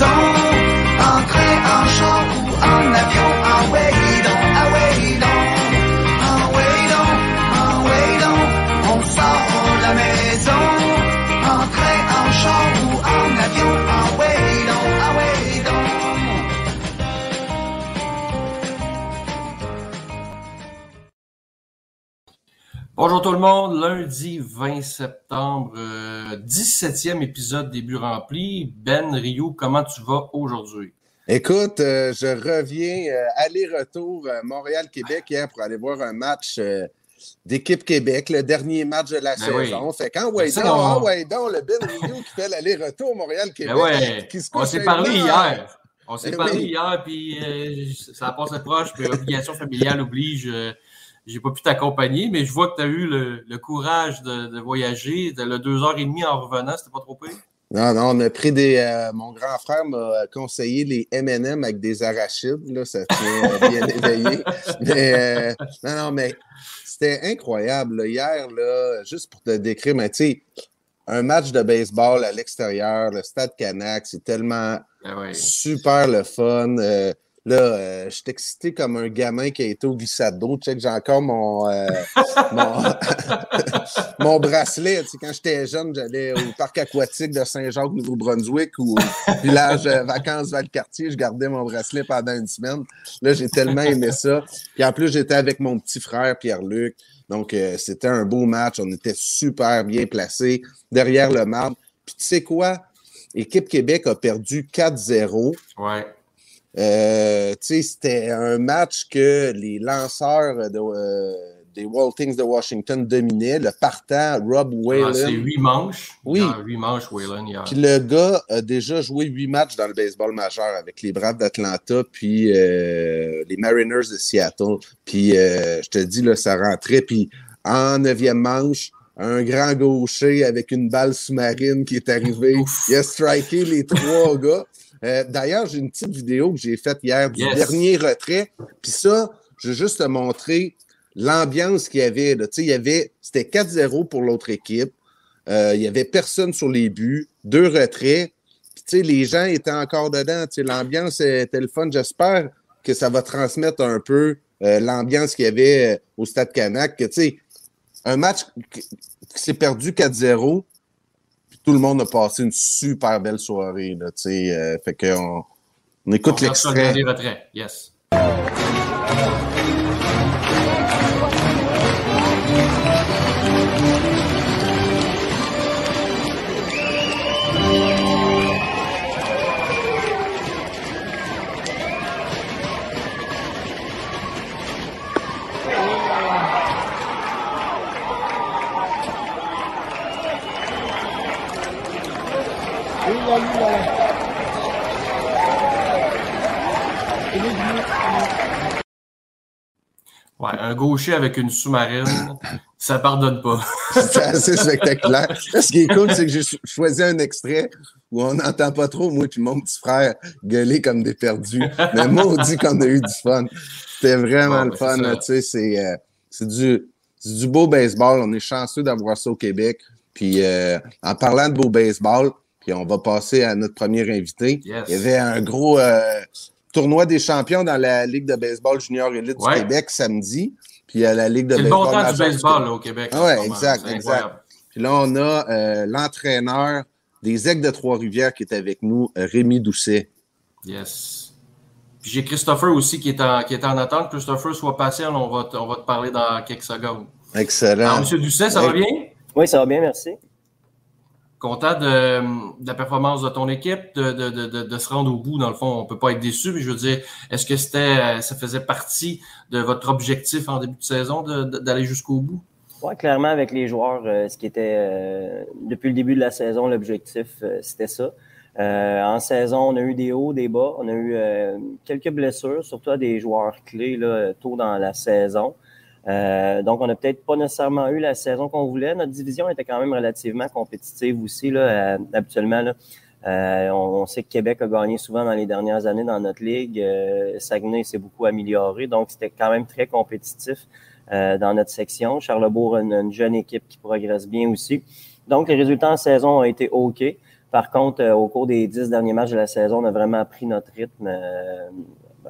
maison. Bonjour tout le monde, lundi 20 septembre, euh, 17e épisode des buts remplis. Ben Rio, comment tu vas aujourd'hui? Écoute, euh, je reviens euh, aller-retour euh, Montréal-Québec hier pour aller voir un match euh, d'équipe Québec, le dernier match de la Ben oui. saison. Fait quand ouais, ça, donc, on- ah le Ben Rio qui fait l'aller-retour Montréal-Québec. Ben ouais, qui se on s'est parlé hier. On s'est Ben parlé oui. hier, puis euh, ça passe proche, puis obligation familiale oblige. J'ai pas pu t'accompagner, mais je vois que tu as eu le, le courage de, de voyager. T'as le deux heures et demie en revenant, c'était pas trop pire? Non, non, on a pris des. euh, mon grand frère m'a conseillé les MM avec des arachides. Là, ça tient euh, bien éveillé. Mais euh, non, non, mais c'était incroyable. là. Hier, là, juste pour te décrire, mais tu sais, un match de baseball à l'extérieur, le stade Canac, c'est tellement Ben ouais. super le fun. Là, euh, je suis excité comme un gamin qui a été au glissade d'eau. Check, j'ai encore mon, euh, mon, bracelet. Tu sais, quand j'étais jeune, j'allais au parc aquatique de Saint-Jacques, Nouveau-Brunswick ou au village euh, vacances Valcartier. Je gardais mon bracelet pendant une semaine. Là, j'ai tellement aimé ça. Puis en plus, j'étais avec mon petit frère Pierre-Luc. Donc, c'était un beau match. On était super bien placés derrière le marbre. Puis tu sais quoi? Équipe Québec a perdu 4-0. Ouais. Euh, c'était un match que les lanceurs de, euh, des Waltings de Washington dominaient. Le partant, Rob Ah, c'est Whalen. huit manches. Oui. Huit manches, Whalen, hier. Puis le gars a déjà joué huit matchs dans le baseball majeur avec les Braves d'Atlanta puis euh, les Mariners de Seattle. Puis euh, je te dis, là, ça rentrait. Puis en neuvième manche, un grand gaucher avec une balle sous-marine qui est arrivé. Il a striké les trois gars. Euh, D'ailleurs, j'ai une petite vidéo que j'ai faite hier du Yes. dernier retrait. Puis ça, je veux juste te montrer l'ambiance qu'il y avait. Là. Tu sais, Il y avait, c'était 4-0 pour l'autre équipe. Euh, il y avait personne sur les buts, deux retraits. Puis, tu sais, les gens étaient encore dedans. Tu sais, L'ambiance était le fun. J'espère que ça va transmettre un peu euh, l'ambiance qu'il y avait au Stade Canac. Que, tu sais, un match qui, s'est perdu 4-0, puis tout le monde a passé une super belle soirée. Là, tu sais, euh, fait qu'on on écoute l'extrait. Yes. Gaucher avec une sous-marine, ça pardonne pas. C'est assez spectaculaire. Ce qui est cool, c'est que j'ai cho- choisi un extrait où on n'entend pas trop, moi et mon petit frère, gueuler comme des perdus. Mais maudit qu'on a eu du fun. C'était vraiment le ben, fun. Tu sais, c'est euh, c'est du, c'est du beau baseball. On est chanceux d'avoir ça au Québec. Puis euh, en parlant de beau baseball, puis on va passer à notre premier invité. Yes. Il y avait un gros euh, tournoi des champions dans la Ligue de baseball junior élite Ouais. du Québec samedi. Puis à la Ligue de C'est le baseball. bon temps du baseball là, au Québec. Ah moment. exact, exact. Puis là, on a euh, l'entraîneur des Aigles de Trois-Rivières qui est avec nous, euh, Rémi Doucet. Yes. Puis j'ai Christopher aussi qui est, en, qui est en attente. Christopher, sois patient, on va, te- on va te parler dans quelques secondes. Excellent. Alors, Monsieur Doucet, ça va bien? Oui, ça va bien, merci. Content de, la performance de ton équipe, de, de, de, se rendre au bout. Dans le fond, on peut pas être déçu, mais je veux dire, est-ce que c'était, euh, ça faisait partie de votre objectif en début de saison d'aller jusqu'au bout? Oui, clairement, avec les joueurs, euh, ce qui était euh, depuis le début de la saison, l'objectif, c'était ça. En saison, on a eu des hauts, des bas. On a eu quelques blessures, surtout à des joueurs clés là, tôt dans la saison. Euh, donc, on n'a peut-être pas nécessairement eu la saison qu'on voulait. Notre division était quand même relativement compétitive aussi, là, euh, habituellement. Là. Euh, on, sait que Québec a gagné souvent dans les dernières années dans notre ligue. Euh, Saguenay s'est beaucoup amélioré, donc c'était quand même très compétitif euh, dans notre section. Charlebourg a une, une jeune équipe qui progresse bien aussi. Donc, les résultats en saison ont été OK. Par contre, au cours des dix derniers matchs de la saison, on a vraiment pris notre rythme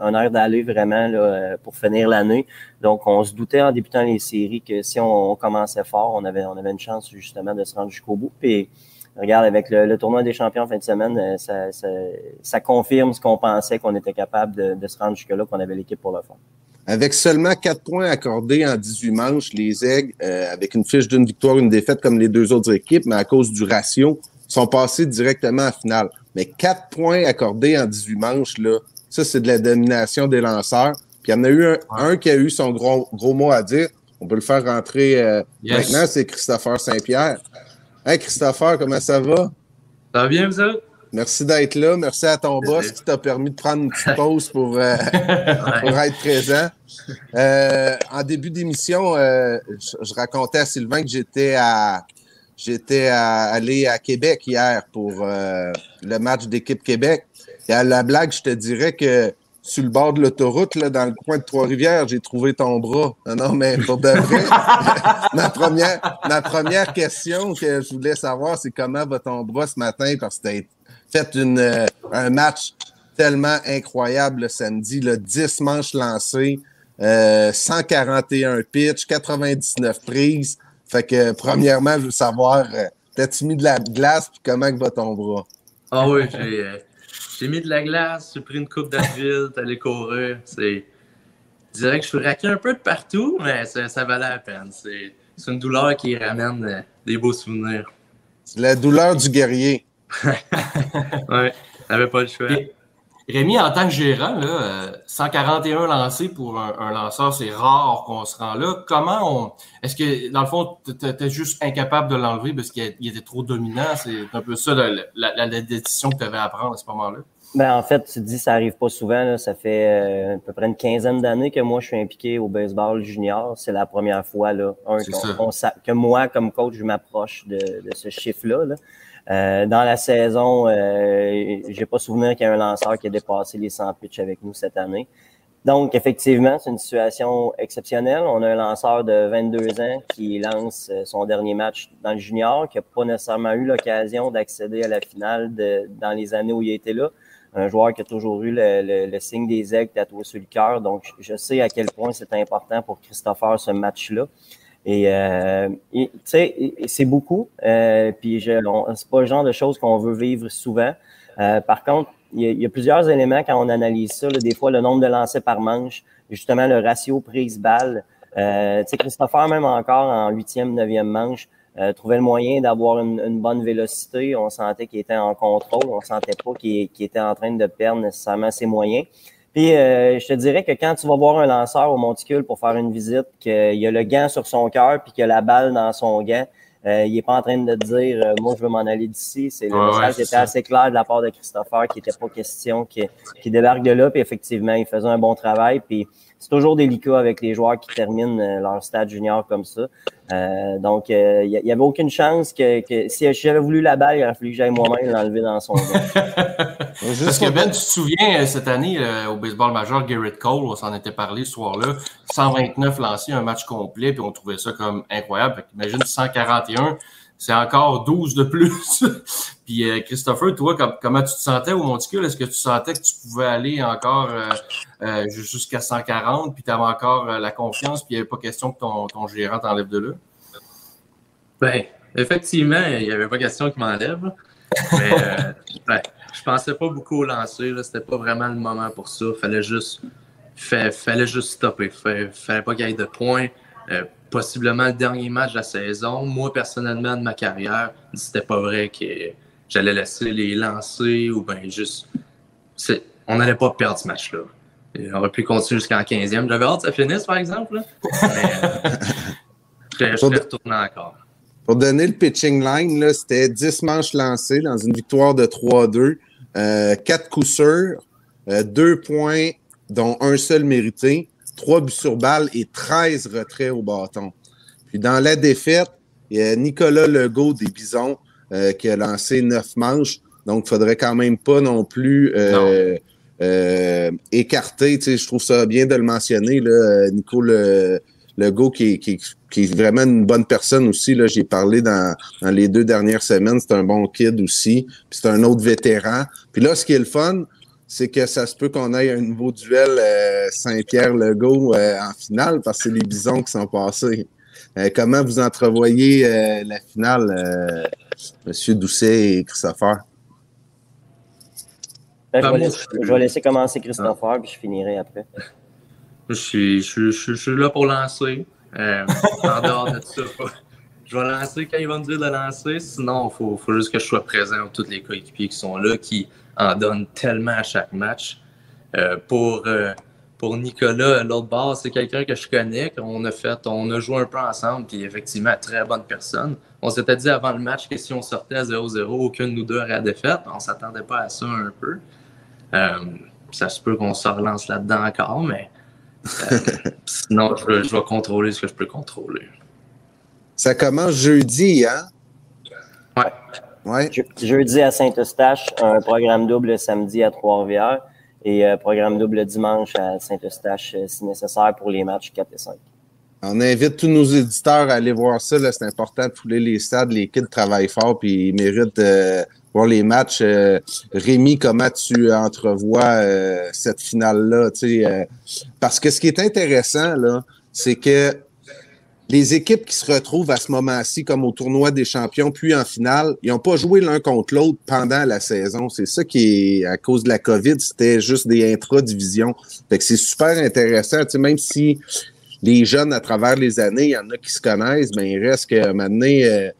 un air d'aller vraiment là, pour finir l'année. Donc, on se doutait en débutant les séries que si on, commençait fort, on avait, on avait une chance justement de se rendre jusqu'au bout. Puis, regarde, avec le, tournoi des champions en fin de semaine, euh, ça, ça, confirme ce qu'on pensait qu'on était capable de, se rendre jusque-là, qu'on avait l'équipe pour le faire. Avec seulement quatre points accordés en 18 manches, les Aigles, euh, avec une fiche d'une victoire, une défaite comme les deux autres équipes, mais à cause du ratio, sont passés directement en finale. Mais quatre points accordés en 18 manches, là, ça, c'est de la domination des lanceurs. Puis il y en a eu un, qui a eu son gros, gros mot à dire. On peut le faire rentrer euh, maintenant, c'est Christopher Saint-Pierre. Hey Christopher, comment ça va? Ça va bien, vous autres? Merci d'être là. Merci à ton boss qui t'a permis de prendre une petite pause pour, euh, pour être présent. Euh, en début d'émission, je, racontais à Sylvain que j'étais à j'étais allé à Québec hier pour le match d'équipe Québec. Et à la blague, je te dirais que sur le bord de l'autoroute, là, dans le coin de Trois-Rivières, j'ai trouvé ton bras. Non, non, mais pour de vrai, ma, première, ma première question que je voulais savoir, c'est comment va ton bras ce matin? Parce que tu fait une, euh, un match tellement incroyable le samedi, là, 10 manches lancées, euh, 141 pitch, 99 prises. Fait que, premièrement, je veux savoir, euh, t'as-tu mis de la glace, puis comment va ton bras? Ah oui, j'ai euh, j'ai mis de la glace, j'ai pris une coupe d'Advil, t'es allé courir. C'est... Je dirais que je suis raqué un peu de partout, mais ça, ça valait la peine. C'est, c'est une douleur qui ramène euh, des beaux souvenirs. C'est la douleur du guerrier. ouais, t'avais pas le choix. Rémi, en tant que gérant, là, 141 euh, lancés pour un, lanceur, c'est rare qu'on se rend là. Comment on. Est-ce que, dans le fond, tu étais juste incapable de l'enlever parce qu'il était trop dominant? C'est un peu ça la, la, décision que tu avais à prendre à ce moment-là? Ben, en fait, tu te dis ça arrive pas souvent. Là. Ça fait euh, à peu près une quinzaine d'années que moi, je suis impliqué au baseball junior. C'est la première fois là, que moi, comme coach, je m'approche de, de, ce chiffre-là. Là. Euh, dans la saison, euh, j'ai pas souvenir qu'il y ait un lanceur qui a dépassé les 100 pitches avec nous cette année. Donc, effectivement, c'est une situation exceptionnelle. On a un lanceur de 22 ans qui lance euh, son dernier match dans le junior, qui n'a pas nécessairement eu l'occasion d'accéder à la finale de, dans les années où il était là. Un joueur qui a toujours eu le, le, signe des aigles tatoué sur le cœur. Donc, je sais à quel point c'est important pour Christopher ce match-là. Et euh, tu sais, c'est beaucoup. Euh, puis c'est pas le genre de choses qu'on veut vivre souvent. Euh, par contre, il y, a, plusieurs éléments quand on analyse ça. des fois, le nombre de lancers par manche, justement le ratio prise-balle. Euh, tu sais, Christopher, même encore en huitième, neuvième manche, euh, trouvait le moyen d'avoir une, une, bonne vélocité. On sentait qu'il était en contrôle. On sentait pas qu'il était en train de perdre nécessairement ses moyens. Puis euh, je te dirais que quand tu vas voir un lanceur au monticule pour faire une visite, qu'il y a le gant sur son cœur puis qu'il a la balle dans son gant, euh, il est pas en train de te dire euh, moi je veux m'en aller d'ici. C'est le message qui était assez clair de la part de Christopher qui était pas question qu'il qui débarque de là. Puis effectivement, il faisait un bon travail. Puis c'est toujours délicat avec les joueurs qui terminent euh, leur stade junior comme ça. Euh, donc, il euh, n'y avait aucune chance que, si j'avais voulu la balle, il aurait fallu que j'aille moi-même l'enlever dans son. Parce que Ben, tu te souviens, cette année, au baseball majeur, Garrett Cole, on s'en était parlé ce soir-là, 129 lancés, un match complet, puis on trouvait ça comme incroyable. Imagine 141 c'est encore 12 de plus. puis euh, Christopher, toi, comment tu te sentais au monticule? Est-ce que tu sentais que tu pouvais aller encore euh, euh, jusqu'à 140, puis tu avais encore la confiance, puis il n'y avait pas question que ton, ton gérant t'enlève de là? Ben, effectivement, il n'y avait pas question qu'il m'enlève. Mais ben, je pensais pas beaucoup au lancer. C'était pas vraiment le moment pour ça. Fallait juste, fallait juste stopper. Fallait, fallait pas qu'il y ait de points possiblement le dernier match de la saison. Moi, personnellement, de ma carrière, c'était pas vrai que j'allais laisser les lancer ou bien juste. On n'allait pas perdre ce match-là. On aurait pu continuer jusqu'en 15e. J'avais hâte que ça finisse, par exemple. Mais je, retourner encore. Pour donner le pitching line, c'était 10 manches lancées dans une victoire de 3-2, euh, 4 coups sûrs, 2 euh, points, dont un seul mérité. 3 buts sur balle et 13 retraits au bâton. Puis dans la défaite, il y a Nicolas Legault des Bisons euh, qui a lancé 9 manches. Donc, il ne faudrait quand même pas non plus euh, euh, écarter. je trouve ça bien de le mentionner. Là, Nico Legault qui, qui, qui est vraiment une bonne personne aussi. Là, j'ai parlé dans, dans les deux dernières semaines. C'est un bon kid aussi. Puis c'est un autre vétéran. Puis là, ce qui est le fun, c'est que ça se peut qu'on ait un nouveau duel euh, Saint-Pierre-Legault euh, en finale parce que c'est les Bisons qui sont passés. Euh, comment vous entrevoyez euh, la finale, euh, Monsieur Doucet et Christopher? Ben, je, Ben, vais moi, laisser, je- vais laisser commencer Christopher, puis je finirai après. Je suis, je, je- je suis là pour lancer. Euh, en dehors de ça, je vais lancer quand il va me dire de lancer. Sinon, il faut, faut juste que je sois présent pour tous les coéquipiers qui sont là, qui en donnent tellement à chaque match. Euh, pour, euh, pour Nicolas, l'autre bord, c'est quelqu'un que je connais, qu'on a fait, on a joué un peu ensemble, puis effectivement, très bonne personne. On s'était dit avant le match que si on sortait à 0-0, aucune de nous deux aurait la défaite. On s'attendait pas à ça un peu. Euh, ça se peut qu'on se relance là-dedans encore, mais sinon, je, je vais contrôler ce que je peux contrôler. Ça commence jeudi, hein? Ouais. Ouais. Je- jeudi à Saint-Eustache, un programme double samedi à Trois-Rivières et euh, programme double dimanche à Saint-Eustache euh, si nécessaire pour les matchs 4 et 5. On invite tous nos éditeurs à aller voir ça. C'est important de fouler les stades. Les kids travaillent fort puis ils méritent de voir les matchs. Euh, Rémi, comment tu entrevois euh, cette finale-là? euh, parce que ce qui est intéressant, là, c'est que les équipes qui se retrouvent à ce moment-ci, comme au tournoi des champions, puis en finale, ils n'ont pas joué l'un contre l'autre pendant la saison. C'est ça qui est, à cause de la COVID, c'était juste des intra-divisions. Fait que c'est super intéressant, tu sais, même si les jeunes, à travers les années, il y en a qui se connaissent, mais il reste que maintenant, euh,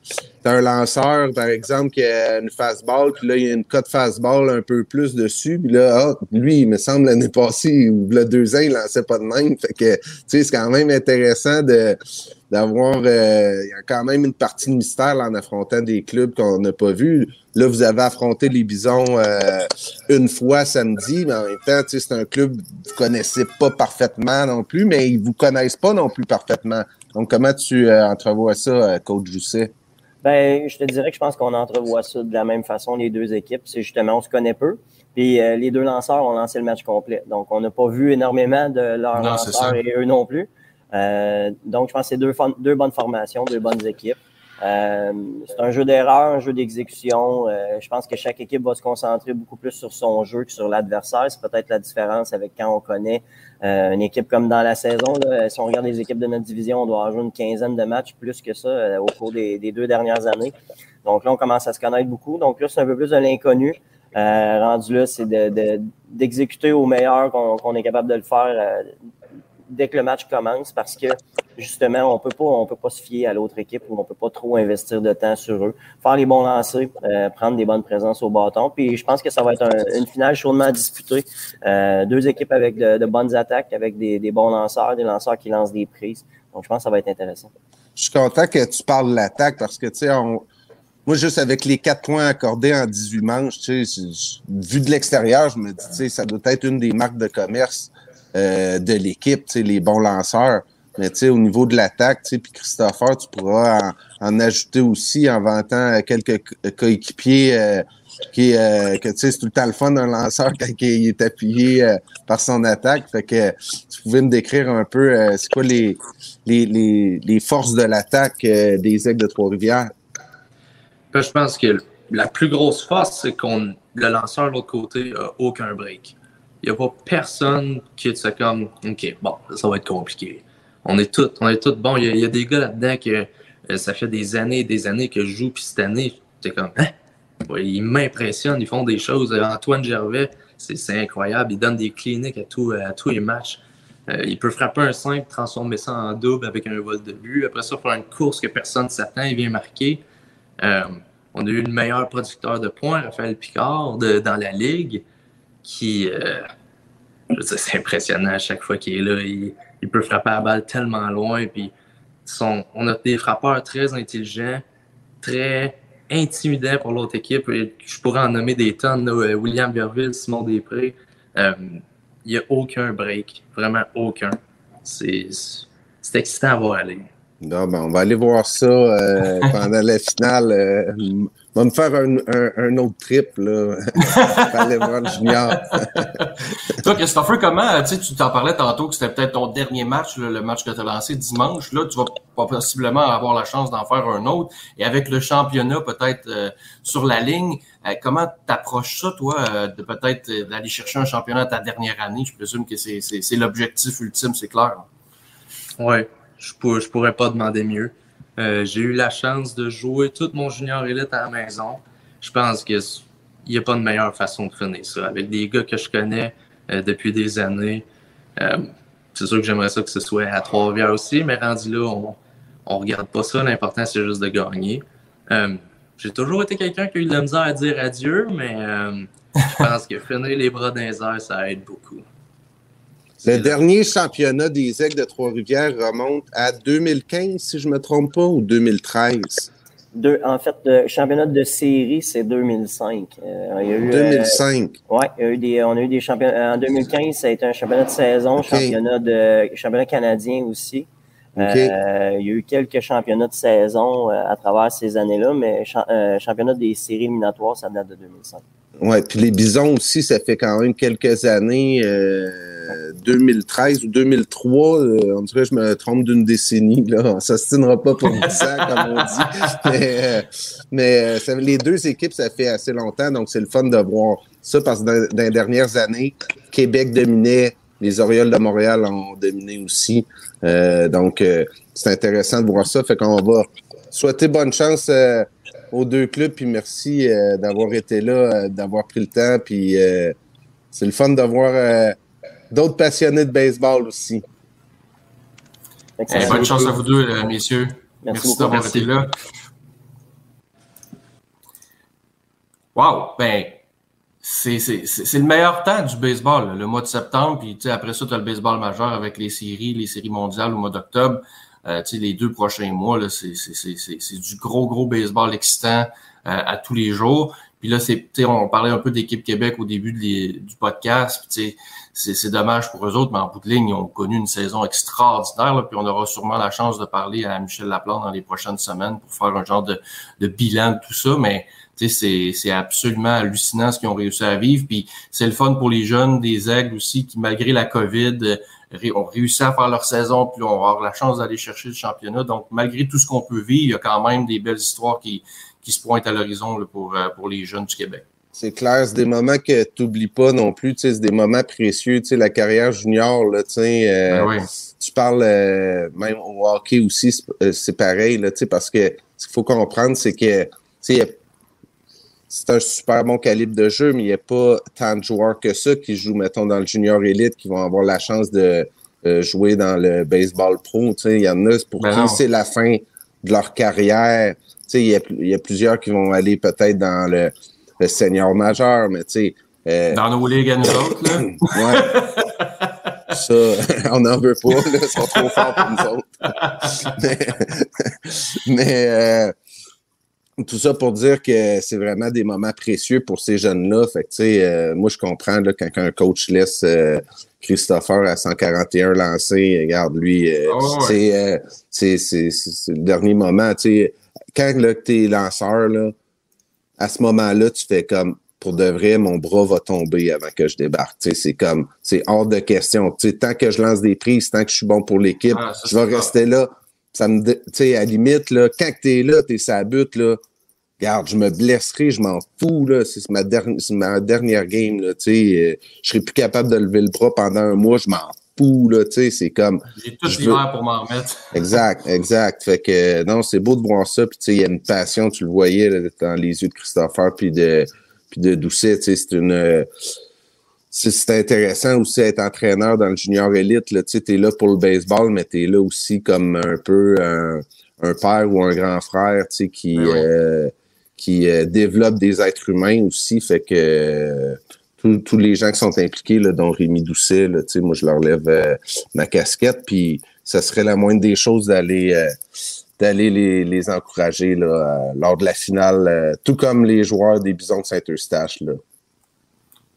t'as un lanceur, par exemple, qui a une fastball, puis là, il y a une cote fastball un peu plus dessus, puis là, ah, lui, il me semble, l'année passée, ou le deux ans, il lançait pas de même. Fait que, tu sais, c'est quand même intéressant de d'avoir euh, il y a quand même une partie de mystère là, en affrontant des clubs qu'on n'a pas vus. Là, vous avez affronté les Bisons euh, une fois samedi, mais en même temps, tu sais, c'est un club que vous connaissez pas parfaitement non plus, mais ils vous connaissent pas non plus parfaitement. Donc, comment tu euh, entrevois ça, euh, Coach Jousset? Ben, je te dirais que je pense qu'on entrevoit ça de la même façon, les deux équipes. C'est justement, on se connaît peu. Puis euh, les deux lanceurs ont lancé le match complet. Donc, on n'a pas vu énormément de leurs Non, lanceurs et eux non plus. Euh, donc, je pense que c'est deux, deux bonnes formations, deux bonnes équipes. Euh, c'est un jeu d'erreur, un jeu d'exécution. Euh, je pense que chaque équipe va se concentrer beaucoup plus sur son jeu que sur l'adversaire. C'est peut-être la différence avec quand on connaît euh, une équipe comme dans la saison. Là, si on regarde les équipes de notre division, on doit avoir une quinzaine de matchs, plus que ça, euh, au cours des, des deux dernières années. Donc là, on commence à se connaître beaucoup. Donc là, c'est un peu plus de l'inconnu. Euh, rendu là, c'est de- de- d'exécuter au meilleur qu'on est capable de le faire dès que le match commence parce que justement, on peut pas, on peut pas se fier à l'autre équipe ou on peut pas trop investir de temps sur eux. Faire les bons lancers, euh, prendre des bonnes présences au bâton. Puis je pense que ça va être un- une finale chaudement disputée. Euh, deux équipes avec de, bonnes attaques, avec des, bons lanceurs, des lanceurs qui lancent des prises. Donc je pense que ça va être intéressant. Je suis content que tu parles de l'attaque parce que, tu sais, moi, juste avec les quatre points accordés en 18 manches, vu de l'extérieur, je me dis, tu sais, ça doit être une des marques de commerce euh, de l'équipe, les bons lanceurs. Mais au niveau de l'attaque, puis Christopher, tu pourras en, ajouter aussi en vantant euh, quelques co- coéquipiers euh, euh, que c'est tout le temps le fun d'un lanceur quand il est appuyé euh, par son attaque. Fait que tu pouvais me décrire un peu, euh, c'est quoi les, forces de l'attaque euh, des Aigles de Trois-Rivières? Puis je pense que la plus grosse force, c'est qu'on le lanceur de l'autre côté a aucun break. Il n'y a pas personne qui est comme OK, bon, ça va être compliqué. On est tous, on est tous bons. Il y, a, des gars là-dedans que euh, ça fait des années et des années que je joue, puis cette année, j'étais comme hein? Ils m'impressionnent, ils font des choses. Antoine Gervais, c'est incroyable. Il donne des cliniques à, à tous les matchs. Euh, il peut frapper un 5, transformer ça en double avec un vol de but. Après ça, faire une course que personne ne s'attend, il vient marquer. Euh, on a eu le meilleur producteur de points, Raphaël Picard, dans la ligue, qui, euh, c'est impressionnant à chaque fois qu'il est là. Il, peut frapper la balle tellement loin. Puis on a des frappeurs très intelligents, très intimidants pour l'autre équipe. Et Je pourrais en nommer des tonnes. euh, William Verville, Simon Després. Euh, il n'y a aucun break, vraiment aucun. C'est excitant à voir aller. Non, ben, on va aller voir ça euh, pendant la finale. Euh, on va me faire un, un, un autre trip, là. aller voir le junior. Toi, Christopher, comment, tu sais, tu t'en parlais tantôt que c'était peut-être ton dernier match, là, le match que tu as lancé dimanche. Là, tu vas possiblement avoir la chance d'en faire un autre. Et avec le championnat peut-être euh, sur la ligne, euh, comment t'approches ça, toi, euh, de peut-être d'aller chercher un championnat à ta dernière année? Je présume que c'est l'objectif ultime, c'est clair. Oui, je, pour, je pourrais pas demander mieux. Euh, j'ai eu la chance de jouer tout mon junior élite à la maison. Je pense qu'il n'y a pas de meilleure façon de finir ça. Avec des gars que je connais euh, depuis des années, euh, c'est sûr que j'aimerais ça que ce soit à Trois-Rivières aussi, mais rendu là, on ne regarde pas ça. L'important, c'est juste de gagner. j'ai toujours été quelqu'un qui a eu de la misère à dire adieu, mais je pense que finir les bras dans les airs, ça aide beaucoup. Le dernier championnat des Aigles de Trois-Rivières remonte à 2015, si je ne me trompe pas, ou 2013? en fait, le championnat de série, c'est 2005. Euh, il y a eu, 2005. Euh, oui, eu des, on a eu des championnats. En 2015, ça a été un championnat de saison, championnat, de, championnat canadien aussi. Euh, il y a eu quelques championnats de saison à travers ces années-là, mais championnat des séries éliminatoires, ça date de 2005. Oui, puis les Bisons aussi, ça fait quand même quelques années, 2013 euh, ou 2003, euh, on dirait que je me trompe d'une décennie, là. On s'astinera pas pour 10 ans, comme on dit. Mais, euh, les deux équipes, ça fait assez longtemps, donc c'est le fun de voir ça, parce que dans, les dernières années, Québec dominait, les Orioles de Montréal ont dominé aussi. donc, c'est intéressant de voir ça. Fait qu'on va souhaiter bonne chance aux deux clubs, puis merci euh, d'avoir été là, euh, d'avoir pris le temps, puis euh, c'est le fun de voir d'autres passionnés de baseball aussi. Eh, bonne chance à vous deux, messieurs. Merci, d'avoir été là. Wow! Ben, c'est le meilleur temps du baseball, le mois de septembre. Puis après ça, tu as le baseball majeur avec les séries, les séries mondiales au mois d'octobre. Euh, les deux prochains mois, c'est du gros, gros baseball excitant euh, à tous les jours. Puis là, c'est, on parlait un peu d'équipe Québec au début du podcast. C'est dommage pour eux autres, mais en bout de ligne, ils ont connu une saison extraordinaire. puis on aura sûrement la chance de parler à Michel Laplante dans les prochaines semaines pour faire un genre de, de bilan de tout ça. Mais c'est absolument hallucinant ce qu'ils ont réussi à vivre. Puis c'est le fun pour les jeunes des aigles aussi qui, malgré la COVID, ont réussi à faire leur saison, puis on va avoir la chance d'aller chercher le championnat. Donc, malgré tout ce qu'on peut vivre, il y a quand même des belles histoires qui, qui se pointent à l'horizon pour, euh, pour les jeunes du Québec. C'est clair, c'est des moments que tu n'oublies pas non plus, c'est des moments précieux, tu sais, la carrière junior, là, tu sais, euh, ben tu parles euh, même au hockey aussi, c'est pareil, là, tu sais, parce que ce qu'il faut comprendre, c'est que, tu sais, c'est un super bon calibre de jeu, mais il n'y a pas tant de joueurs que ça qui jouent, mettons, dans le junior élite, qui vont avoir la chance de euh, jouer dans le baseball pro. Il y en a pour ben qui c'est la fin de leur carrière. Il y a, y a plusieurs qui vont aller peut-être dans le, le senior majeur, mais tu sais. Euh, dans nos ligues à nous autres, là. ouais. Ça, on n'en veut pas, là. Ils sont trop forts pour nous autres. mais, mais euh, tout ça pour dire que c'est vraiment des moments précieux pour ces jeunes-là. Fait que, euh, moi, je comprends là, quand un coach laisse euh, Christopher à 141 lancés, regarde, lui, euh, ah c'est, le dernier moment. Quand tu es lanceur, là, à ce moment-là, tu fais comme pour de vrai, mon bras va tomber avant que je débarque. C'est comme, c'est hors de question. tant que je lance des prises, tant que je suis bon pour l'équipe, ah, je vais rester là. Ça me, tu sais, à limite, là, quand t'es là, t'es sa but, là, Regarde, je me blesserai, je m'en fous, là. C'est ma, dernière, ma dernière game, là, tu sais. Euh, je serai plus capable de lever le bras pendant un mois, je m'en fous, là, tu sais. C'est comme. J'ai tout l'hiver pour m'en remettre. exact, exact. Fait que, non, c'est beau de voir ça. Puis, tu sais, il y a une passion, tu le voyais, dans les yeux de Christopher, puis de, puis de Doucet, tu sais. C'est une. C'est intéressant aussi d'être entraîneur dans le junior élite. Là, tu es là pour le baseball, mais tu es là aussi comme un peu un, un père ou un grand frère tu sais, qui, ben euh, qui euh, développe des êtres humains aussi. Fait que euh, tous les gens qui sont impliqués, là, dont Rémi Doucet, là, moi, je leur lève ma casquette. Puis ça serait la moindre des choses d'aller d'aller les, les, encourager là, lors de la finale, tout comme les joueurs des Bisons de Saint-Eustache.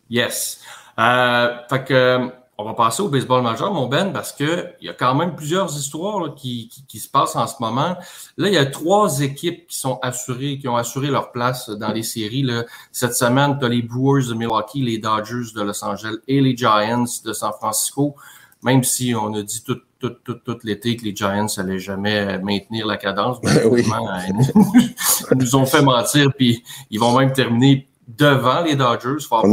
Yes. Fait que on va passer au baseball majeur, mon Ben, parce que il y a quand même plusieurs histoires qui, qui, se passent en ce moment. Là, il y a trois équipes qui sont assurées, qui ont assuré leur place dans les séries. Là. Cette semaine, tu as les Brewers de Milwaukee, les Dodgers de Los Angeles et les Giants de San Francisco. Même si on a dit tout, tout, tout, tout l'été que les Giants n'allaient jamais maintenir la cadence, ben, oui. ils nous ont fait mentir, puis ils vont même terminer devant les Dodgers. on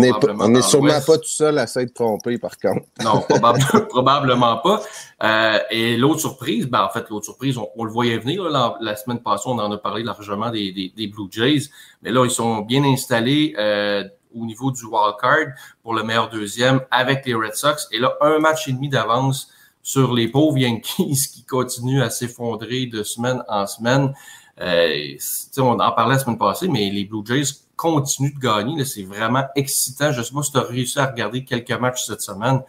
n'est sûrement pas tout seul à s'être trompé, par contre. non, probablement pas. Euh, et l'autre surprise, ben, en fait, l'autre surprise, on, le voyait venir. la, semaine passée, on en a parlé largement des, des, Blue Jays. Mais là, ils sont bien installés euh, au niveau du wild card pour le meilleur deuxième avec les Red Sox. Et là, un match et demi d'avance sur les pauvres Yankees qui continuent à s'effondrer de semaine en semaine. Euh, on en parlait la semaine passée, mais les Blue Jays continue de gagner. C'est vraiment excitant. Je ne sais pas si tu as réussi à regarder quelques matchs cette semaine,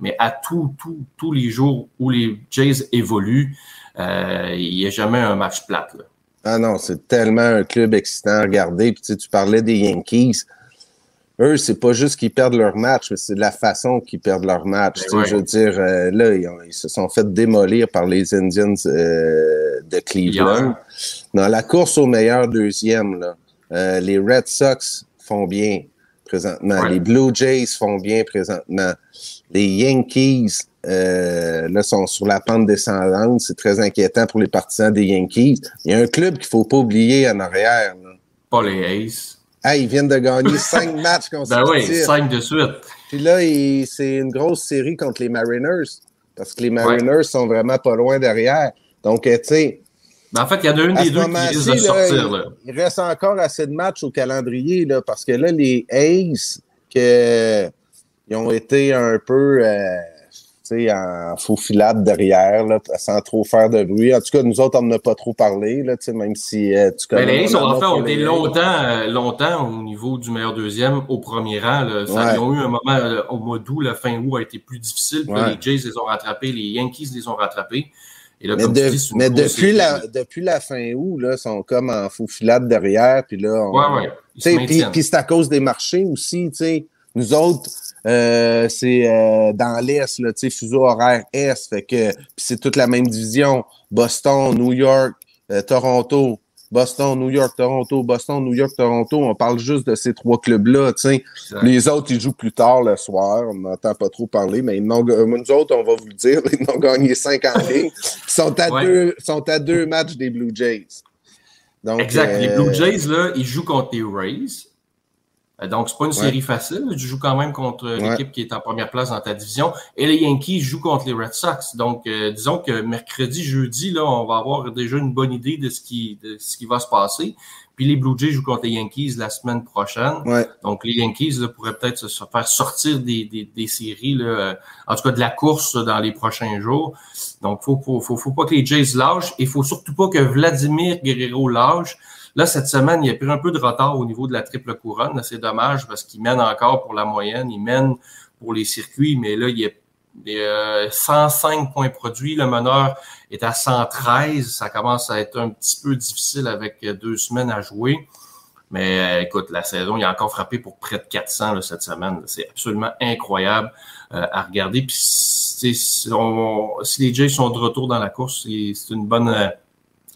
mais à tous tous les jours où les Jays évoluent, euh, il n'y a jamais un match plat. Ah non, c'est tellement un club excitant à regarder. Puis, tu, parlais des Yankees. Eux, c'est pas juste qu'ils perdent leur match, mais c'est la façon qu'ils perdent leur match. Ben je veux dire, euh, là, ils, se sont fait démolir par les Indians euh, de Cleveland. Dans la course au meilleur deuxième, là, euh, les Red Sox font bien présentement. Les Blue Jays font bien présentement. Les Yankees euh, là, sont sur la pente descendante. C'est très inquiétant pour les partisans des Yankees. Il y a un club qu'il faut pas oublier en arrière. Pas les Aces. Ah, ils viennent de gagner cinq matchs consécutifs. Ben oui, cinq de suite. Puis là, c'est une grosse série contre les Mariners. Parce que les Mariners sont vraiment pas loin derrière. Donc, euh, tu sais, ben, en fait, il y a une des deux qui risque de sortir. Là. Il reste encore assez de matchs au calendrier là, parce que là, les Aces, que, ils ont été un peu euh, en faux filade derrière, là, sans trop faire de bruit. En tout cas, nous autres, on n'en a pas trop parlé, là, même si euh, tu connais. Ben, les Aces, en fait, ont été longtemps, euh, longtemps au niveau du meilleur deuxième au premier rang. Là. Ça, Ils ont eu un moment au mois d'août, la fin août a été plus difficile. les Jays les ont rattrapés, les Yankees les ont rattrapés mais, depuis, la, depuis la fin août, là, ils sont comme en faux filade derrière. Puis là, Puis c'est à cause des marchés aussi. sais Nous autres, euh, c'est euh, dans l'Est, là, fuseau horaire Est. Fait que c'est toute la même division. Boston, New York, euh, Toronto, Boston, New York, Toronto, Boston, New York, Toronto. On parle juste de ces trois clubs-là. Les autres, ils jouent plus tard le soir. On n'entend pas trop parler, mais ils euh, nous autres, on va vous le dire, ils ont gagné cinq en ligne. Ils sont à, deux, sont à deux matchs des Blue Jays. Donc, exact. Les Blue euh, Jays, là, ils jouent contre les Rays. Euh, donc, c'est pas une série facile. Tu joues quand même contre l'équipe qui est en première place dans ta division. Et les Yankees jouent contre les Red Sox. Donc, euh, disons que mercredi, jeudi, là, on va avoir déjà une bonne idée de ce qui, de ce qui va se passer. Puis les Blue Jays jouent contre les Yankees la semaine prochaine. Donc, les Yankees là, pourraient peut-être se faire sortir des, des, des, séries, là, euh, en tout cas de la course dans les prochains jours. Donc, faut, faut, faut, faut pas que les Jays lâchent. Et il faut surtout pas que Vladimir Guerrero lâche. Là, cette semaine, il a pris un peu de retard au niveau de la triple couronne. C'est dommage parce qu'il mène encore pour la moyenne, il mène pour les circuits, mais là, il y a 105 points produits. Le meneur est à 113. Ça commence à être un petit peu difficile avec deux semaines à jouer. Mais écoute, la saison, il a encore frappé pour près de 400 cette semaine. C'est absolument incroyable euh, à regarder. Puis si, si, les Jays sont de retour dans la course, c'est une bonne euh,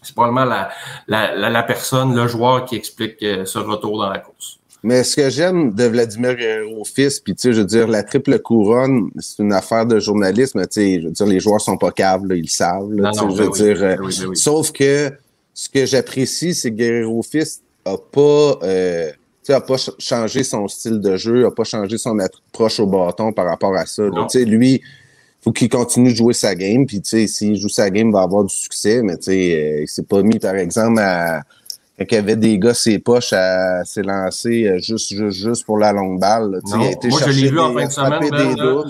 c'est probablement la, la, la, personne, le joueur qui explique euh, ce retour dans la course. Mais ce que j'aime de Vladimir Guerrero fils, puis tu sais, je veux dire, la triple couronne, c'est une affaire de journalisme, tu sais, je veux dire, les joueurs sont pas câbles, ils le savent, là, non, je veux ben dire. Euh, ben ben sauf que ce que j'apprécie, c'est que Guerrero fils a pas, euh, tu a pas changé son style de jeu, a pas changé son approche au bâton par rapport à ça. Tu sais, lui, faut qu'il continue de jouer sa game. Puis, tu sais, s'il joue sa game, il va avoir du succès. Mais, tu sais, euh, il s'est pas mis, par exemple, à, quand il y avait des gars ses poches à s'élancer euh, juste, juste, juste pour la longue balle. il a été Moi, je l'ai vu en fin de semaine. Ben,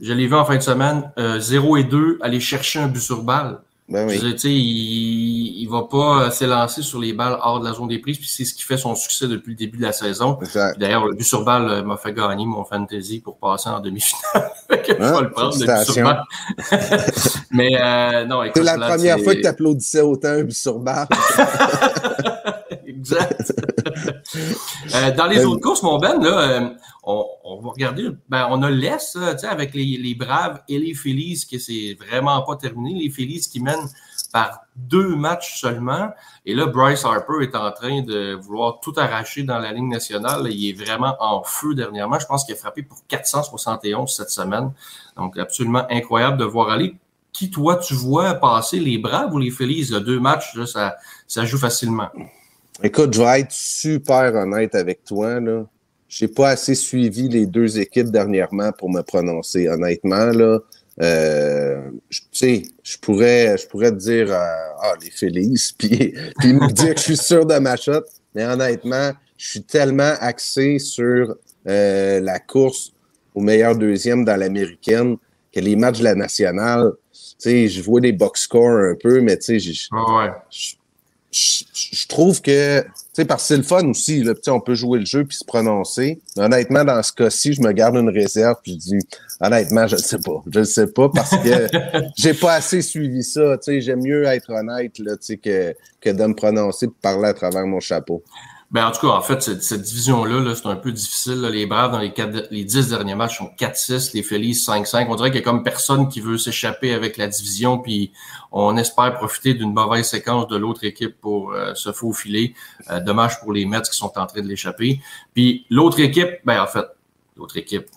je l'ai vu en fin de semaine. 0 et 2, aller chercher un but sur balle. Ben oui. il, il va pas euh, s'élancer sur les balles hors de la zone des prises, puis c'est ce qui fait son succès depuis le début de la saison. D'ailleurs, le but sur balle m'a fait gagner mon fantasy pour passer en demi-finale. je vais le prendre, le but sur balle. Mais euh, non, C'est la première fois que tu applaudissais autant un sur balle. exact. Euh, dans les autres courses, mon Ben, là, euh, on, on, va regarder. Ben, on a l'Est, avec les, les, Braves et les Phillies, qui c'est vraiment pas terminé. Les Phillies qui mènent par deux matchs seulement. Et là, Bryce Harper est en train de vouloir tout arracher dans la ligne nationale. Il est vraiment en feu dernièrement. Je pense qu'il a frappé pour 471 cette semaine. Donc, absolument incroyable de voir aller. Qui, toi, tu vois passer les Braves ou les Phillies? Deux matchs, ça, ça joue facilement. Écoute, je vais être super honnête avec toi. Là. n'ai pas assez suivi les deux équipes dernièrement pour me prononcer. Honnêtement, là, euh, tu sais, je pourrais, je pourrais te dire, euh, ah, les Phillies, puis, puis me dire que je suis sûr de ma shot. Mais honnêtement, je suis tellement axé sur euh, la course au meilleur deuxième dans l'américaine que les matchs de la nationale, tu sais, je vois des box scores un peu, mais tu sais, je, je, trouve que, tu sais, parce que c'est le fun aussi, là, on peut jouer le jeu puis se prononcer. honnêtement, dans ce cas-ci, je me garde une réserve puis je dis, honnêtement, je ne sais pas. Je ne sais pas parce que j'ai pas assez suivi ça. Tu sais, j'aime mieux être honnête, là, tu sais, que, que de me prononcer et parler à travers mon chapeau. Ben, en tout cas, en fait, cette, cette division-là, -là, c'est un peu difficile. Les Braves, dans les, quatre, les 10 derniers matchs, sont 4-6, les Phillies 5-5. On dirait qu'il y a comme personne qui veut s'échapper avec la division, puis on espère profiter d'une mauvaise séquence de l'autre équipe pour euh, se faufiler. Euh, dommage pour les Mets qui sont en train de l'échapper. Puis l'autre équipe, ben en fait, l'autre équipe,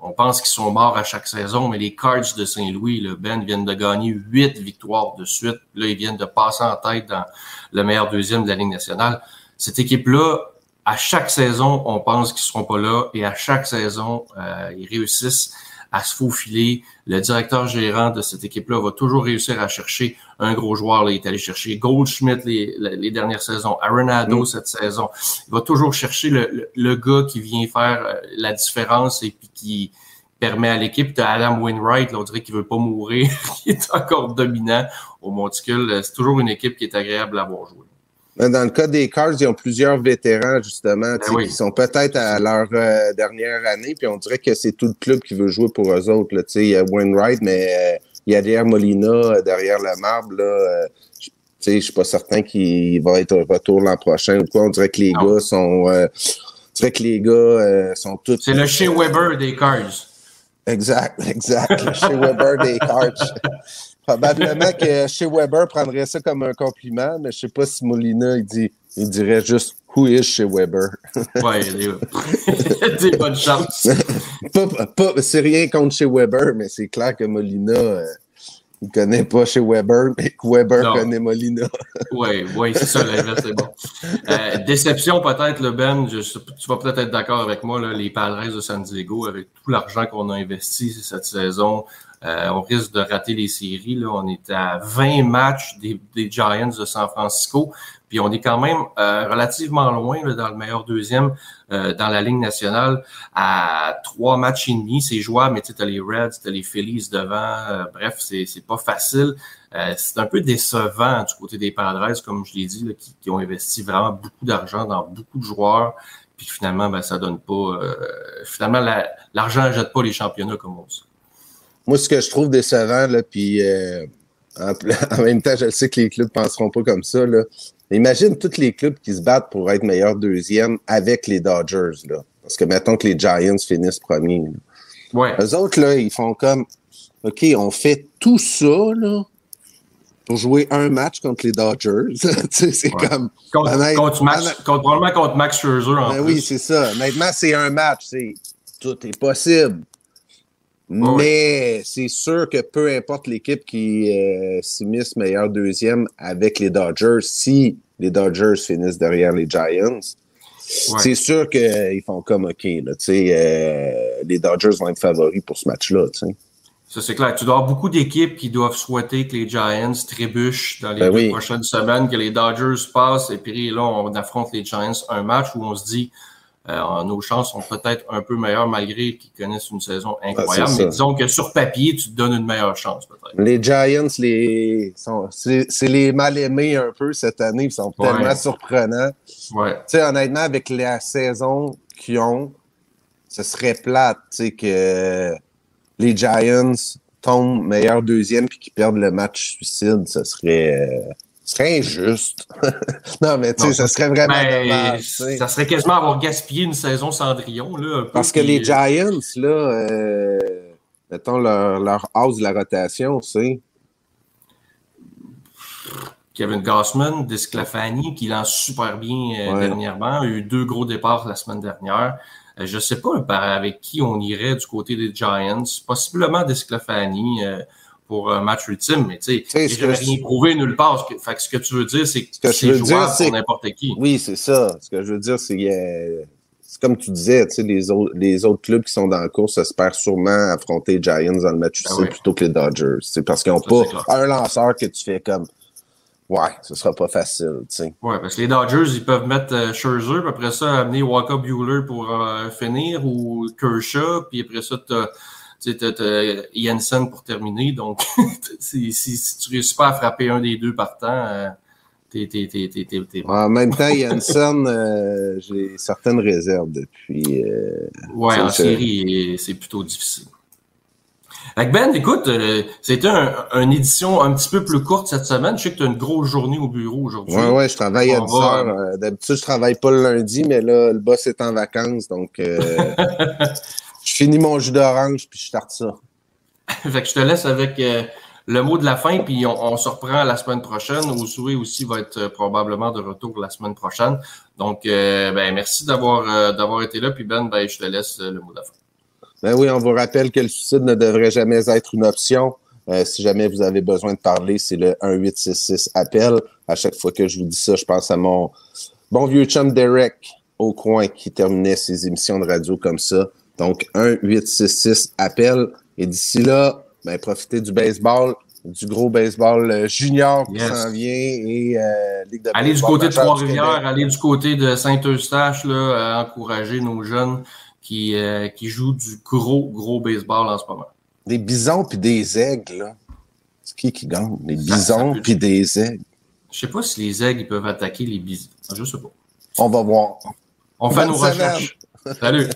on, pense qu'ils sont morts à chaque saison, mais les Cards de Saint-Louis, le Ben, viennent de gagner huit victoires de suite. Là, ils viennent de passer en tête dans le meilleur deuxième de la Ligue nationale cette équipe-là, à chaque saison, on pense qu'ils seront pas là et à chaque saison, euh, ils réussissent à se faufiler. Le directeur gérant de cette équipe-là va toujours réussir à chercher un gros joueur. Là, il est allé chercher Goldschmidt les, les dernières saisons, Arenado mm. cette saison. Il va toujours chercher le, le, gars qui vient faire euh, la différence et puis qui permet à l'équipe de Adam Wainwright, là, on dirait qu'il veut pas mourir, qui est encore dominant au monticule. C'est toujours une équipe qui est agréable à voir jouer. Dans le cas des Cards, ils ont plusieurs vétérans, justement, ben qui sont peut-être à leur euh, dernière année, puis on dirait que c'est tout le club qui veut jouer pour eux autres. Là. Il y a Wainwright, mais euh, il y a derrière Molina, euh, derrière le marbre. Là, je ne suis pas certain qu'il va être au retour l'an prochain ou quoi. On dirait que les gars sont. on dirait que les gars sont tous. C'est le chez Weber des Cards. Exact, exact. Le chez Weber des Cards. Probablement que chez Weber prendrait ça comme un compliment, mais je sais pas si Molina il dit il dirait juste Who is chez Weber? ouais, a des, bonnes chances. c'est rien contre chez Weber, mais c'est clair que Molina, euh, il connaît pas chez Weber, mais que Weber connaît Molina. oui, oui, c'est ça, l'inverse, c'est bon. Euh, déception peut-être, le Ben, tu vas peut-être être, d'accord avec moi, là, les Padres de San Diego, avec tout l'argent qu'on a investi cette saison, euh, on risque de rater les séries. Là. On est à 20 matchs des, Giants de San Francisco. Puis on est quand même euh, relativement loin dans le meilleur deuxième euh, dans la ligne nationale à trois matchs et demi. C'est jouable, mais tu as les Reds, tu les Phillies devant. bref, c'est, c'est pas facile. c'est un peu décevant du côté des Padres, comme je l'ai dit, là, qui, ont investi vraiment beaucoup d'argent dans beaucoup de joueurs. Puis finalement, ben, ça donne pas. finalement, l'argent ne jette pas les championnats comme on dit. Moi, ce que je trouve décevant, là, puis euh, en, même temps, je sais que les clubs ne penseront pas comme ça. Là. Imagine tous les clubs qui se battent pour être meilleur deuxième avec les Dodgers. Là. Parce que mettons que les Giants finissent premiers. Ouais. Eux autres, là, ils font comme OK, on fait tout ça là, pour jouer un match contre les Dodgers. c'est comme. Contre, contre, Max, contre, probablement contre Max Scherzer en ben Oui, c'est ça. Honnêtement, c'est un match. Tout est possible. Mais c'est sûr que peu importe l'équipe qui euh, s'immisce meilleur deuxième avec les Dodgers, si les Dodgers finissent derrière les Giants, c'est sûr qu'ils font comme OK. Là, euh, les Dodgers vont être favoris pour ce match-là. Ça, c'est clair. Tu dois avoir beaucoup d'équipes qui doivent souhaiter que les Giants trébuchent dans les ben deux prochaines semaines, que les Dodgers passent, et puis là, on affronte les Giants un match où on se dit euh, nos chances sont peut-être un peu meilleures malgré qu'ils connaissent une saison incroyable. mais disons que sur papier, tu te donnes une meilleure chance peut-être. Les Giants, les c'est les mal aimés un peu cette année. Ils sont tellement surprenants. Ouais. Tu sais, honnêtement, avec la saison qu'ils ont, ce serait plate que les Giants tombent meilleur deuxième puis qu'ils perdent le match suicide. Ce serait. Ce serait injuste. non, mais tu sais, ça serait vraiment Ben, dommage. ça serait quasiment avoir gaspillé une saison Cendrillon. Là, un peu, Parce que puis, les Giants, là, euh, mettons leur, leur hausse de la rotation, c'est. Kevin Gossman, Desclafani, qui lance super bien euh, Ouais. dernièrement, a eu deux gros départs la semaine dernière. Euh, je sais pas avec qui on irait du côté des Giants. Possiblement Desclafani euh, pour un match ultime, mais tu sais, que rien je- prouvé nulle part. Ce que, fait que ce que tu veux dire, c'est que, je c'est jouable pour n'importe qui. Oui, c'est ça. Ce que je veux dire, c'est que c'est comme tu disais, les autres, les autres clubs qui sont dans la course espèrent sûrement affronter les Giants dans le match Ah aussi oui. plutôt que les Dodgers. C'est parce qu'ils n'ont pas un lanceur que tu fais comme Ouais, ce sera pas facile, tu sais. Ouais, parce que les Dodgers, ils peuvent mettre euh, Scherzer, puis après ça, amener Walker Bueller pour euh, finir, ou Kershaw, puis après ça, t'as tu sais, Jensen pour terminer. Donc, si, si, si tu réussis pas à frapper un des deux par temps, euh, t'es t'es-. En même temps, Jensen, euh, j'ai certaines réserves depuis. euh, Ouais, en série, c'est plutôt difficile. Ben, écoute, euh, c'était un, une édition un petit peu plus courte cette semaine. Je sais que tu as une grosse journée au bureau aujourd'hui. Ouais, ouais, je travaille à On 10 va- heures. D'habitude, je travaille pas le lundi, mais là, le boss est en vacances, donc euh, je finis mon jus d'orange puis je starte ça. Fait que je te laisse avec euh, le mot de la fin, puis on, on se reprend la semaine prochaine. Ousoué aussi va être euh, probablement de retour la semaine prochaine. Donc, euh, ben, merci d'avoir d'avoir été là. Puis Ben, ben, je te laisse le mot de la fin. Ben oui, on vous rappelle que le suicide ne devrait jamais être une option. Euh, si jamais vous avez besoin de parler, c'est le 1866 appel. À chaque fois que je vous dis ça, je pense à mon bon vieux chum Derek au coin qui terminait ses émissions de radio comme ça. Donc 1866 appel. Et d'ici là, ben, profitez du baseball, du gros baseball euh, junior qui Yes. s'en vient et euh, Ligue de Allez du côté de Trois-Rivières, allez du côté de Saint-Eustache, là, euh, encourager nos jeunes qui, euh, qui jouent du gros, gros baseball en ce moment. Des bisons puis des aigles, là. C'est qui qui gagne? Des bisons puis des aigles. Je sais pas si les aigles ils peuvent attaquer les bisons. Je sais pas. On va voir. On fait Bonne nos semaine. recherches. Salut.